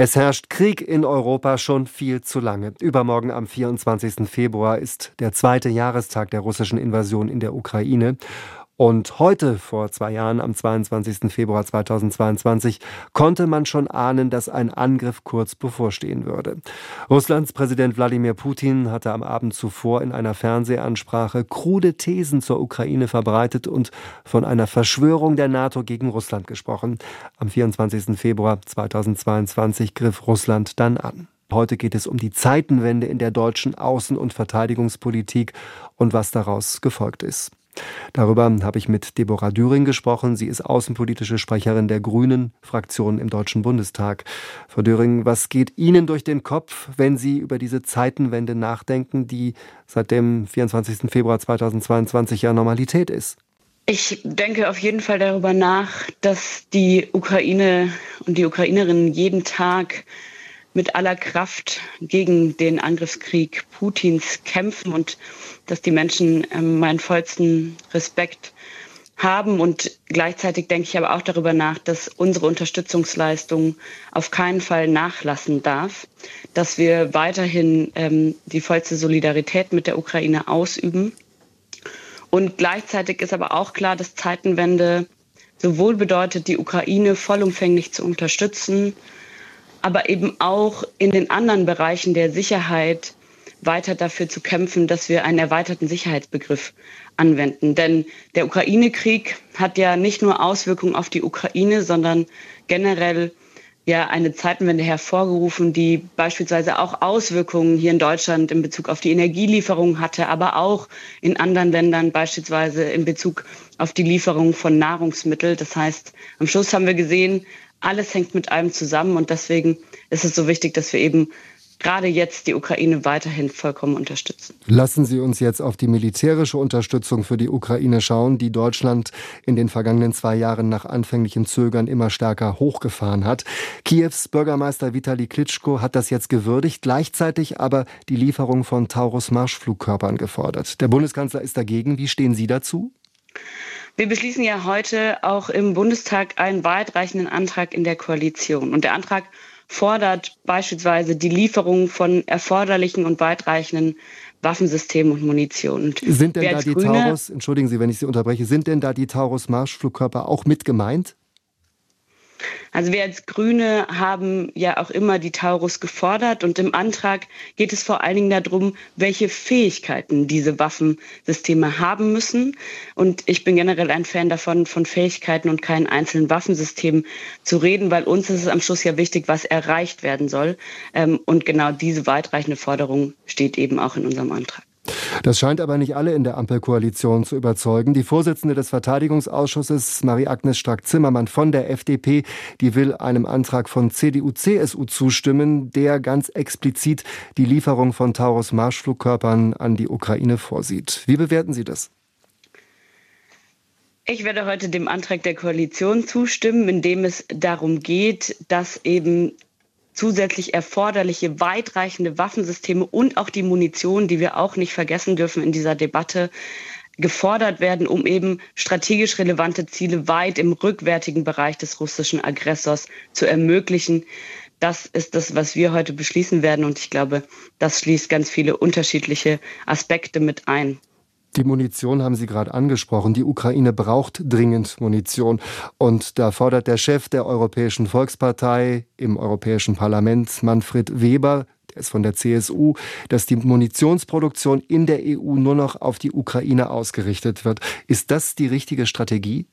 Es herrscht Krieg in Europa schon viel zu lange. Übermorgen am 24. Februar ist der zweite Jahrestag der russischen Invasion in der Ukraine. Und heute, vor zwei Jahren, am 22. Februar 2022, konnte man schon ahnen, dass ein Angriff kurz bevorstehen würde. Russlands Präsident Wladimir Putin hatte am Abend zuvor in einer Fernsehansprache krude Thesen zur Ukraine verbreitet und von einer Verschwörung der NATO gegen Russland gesprochen. Am 24. Februar 2022 griff Russland dann an. Heute geht es um die Zeitenwende in der deutschen Außen- und Verteidigungspolitik und was daraus gefolgt ist. Darüber habe ich mit Deborah Düring gesprochen. Sie ist außenpolitische Sprecherin der Grünen Fraktion im Deutschen Bundestag. Frau Düring, was geht Ihnen durch den Kopf, wenn Sie über diese Zeitenwende nachdenken, die seit dem 24. Februar 2022 ja Normalität ist? Ich denke auf jeden Fall darüber nach, dass die Ukraine und die Ukrainerinnen jeden Tag mit aller Kraft gegen den Angriffskrieg Putins kämpfen und dass die Menschen ähm, meinen vollsten Respekt haben. Und gleichzeitig denke ich aber auch darüber nach, dass unsere Unterstützungsleistung auf keinen Fall nachlassen darf, dass wir weiterhin ähm, die vollste Solidarität mit der Ukraine ausüben. Und gleichzeitig ist aber auch klar, dass Zeitenwende sowohl bedeutet, die Ukraine vollumfänglich zu unterstützen, aber eben auch in den anderen Bereichen der Sicherheit weiter dafür zu kämpfen, dass wir einen erweiterten Sicherheitsbegriff anwenden. Denn der Ukraine-Krieg hat ja nicht nur Auswirkungen auf die Ukraine, sondern generell ja eine Zeitenwende hervorgerufen, die beispielsweise auch Auswirkungen hier in Deutschland in Bezug auf die Energielieferung hatte, aber auch in anderen Ländern beispielsweise in Bezug auf die Lieferung von Nahrungsmitteln. Das heißt, am Schluss haben wir gesehen, alles hängt mit allem zusammen und deswegen ist es so wichtig, dass wir eben gerade jetzt die Ukraine weiterhin vollkommen unterstützen. Lassen Sie uns jetzt auf die militärische Unterstützung für die Ukraine schauen, die Deutschland in den vergangenen zwei Jahren nach anfänglichem Zögern immer stärker hochgefahren hat. Kiews Bürgermeister Vitali Klitschko hat das jetzt gewürdigt, gleichzeitig aber die Lieferung von Taurus-Marschflugkörpern gefordert. Der Bundeskanzler ist dagegen. Wie stehen Sie dazu? Wir beschließen ja heute auch im Bundestag einen weitreichenden Antrag in der Koalition. Und der Antrag fordert beispielsweise die Lieferung von erforderlichen und weitreichenden Waffensystemen und Munition. Und sind denn da die Grüne, Taurus, entschuldigen Sie, wenn ich Sie unterbreche, sind denn da die Taurus-Marschflugkörper auch mit gemeint? Also wir als Grüne haben ja auch immer die Taurus gefordert und im Antrag geht es vor allen Dingen darum, welche Fähigkeiten diese Waffensysteme haben müssen. Und ich bin generell ein Fan davon, von Fähigkeiten und keinen einzelnen Waffensystemen zu reden, weil uns ist es am Schluss ja wichtig, was erreicht werden soll. Ähm, und genau diese weitreichende Forderung steht eben auch in unserem Antrag. Das scheint aber nicht alle in der Ampelkoalition zu überzeugen. Die Vorsitzende des Verteidigungsausschusses, Marie-Agnes Strack-Zimmermann von der FDP, die will einem Antrag von CDU-CSU zustimmen, der ganz explizit die Lieferung von Taurus-Marschflugkörpern an die Ukraine vorsieht. Wie bewerten Sie das? Ich werde heute dem Antrag der Koalition zustimmen, in dem es darum geht, dass eben zusätzlich erforderliche weitreichende Waffensysteme und auch die Munition, die wir auch nicht vergessen dürfen in dieser Debatte, gefordert werden, um eben strategisch relevante Ziele weit im rückwärtigen Bereich des russischen Aggressors zu ermöglichen. Das ist das, was wir heute beschließen werden. Und ich glaube, das schließt ganz viele unterschiedliche Aspekte mit ein. Die Munition haben Sie gerade angesprochen. Die Ukraine braucht dringend Munition. Und da fordert der Chef der Europäischen Volkspartei im Europäischen Parlament, Manfred Weber, der ist von der CSU, dass die Munitionsproduktion in der EU nur noch auf die Ukraine ausgerichtet wird. Ist das die richtige Strategie?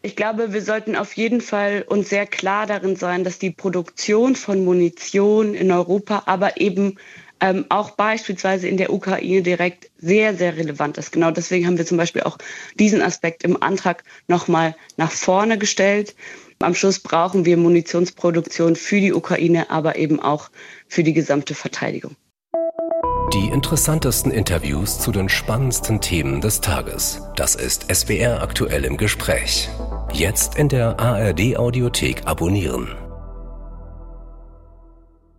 Ich glaube, wir sollten auf jeden Fall uns sehr klar darin sein, dass die Produktion von Munition in Europa, aber eben ähm, auch beispielsweise in der Ukraine direkt sehr, sehr relevant ist. Genau deswegen haben wir zum Beispiel auch diesen Aspekt im Antrag nochmal nach vorne gestellt. Am Schluss brauchen wir Munitionsproduktion für die Ukraine, aber eben auch für die gesamte Verteidigung. Die interessantesten Interviews zu den spannendsten Themen des Tages. Das ist SWR aktuell im Gespräch. Jetzt in der ARD Audiothek abonnieren.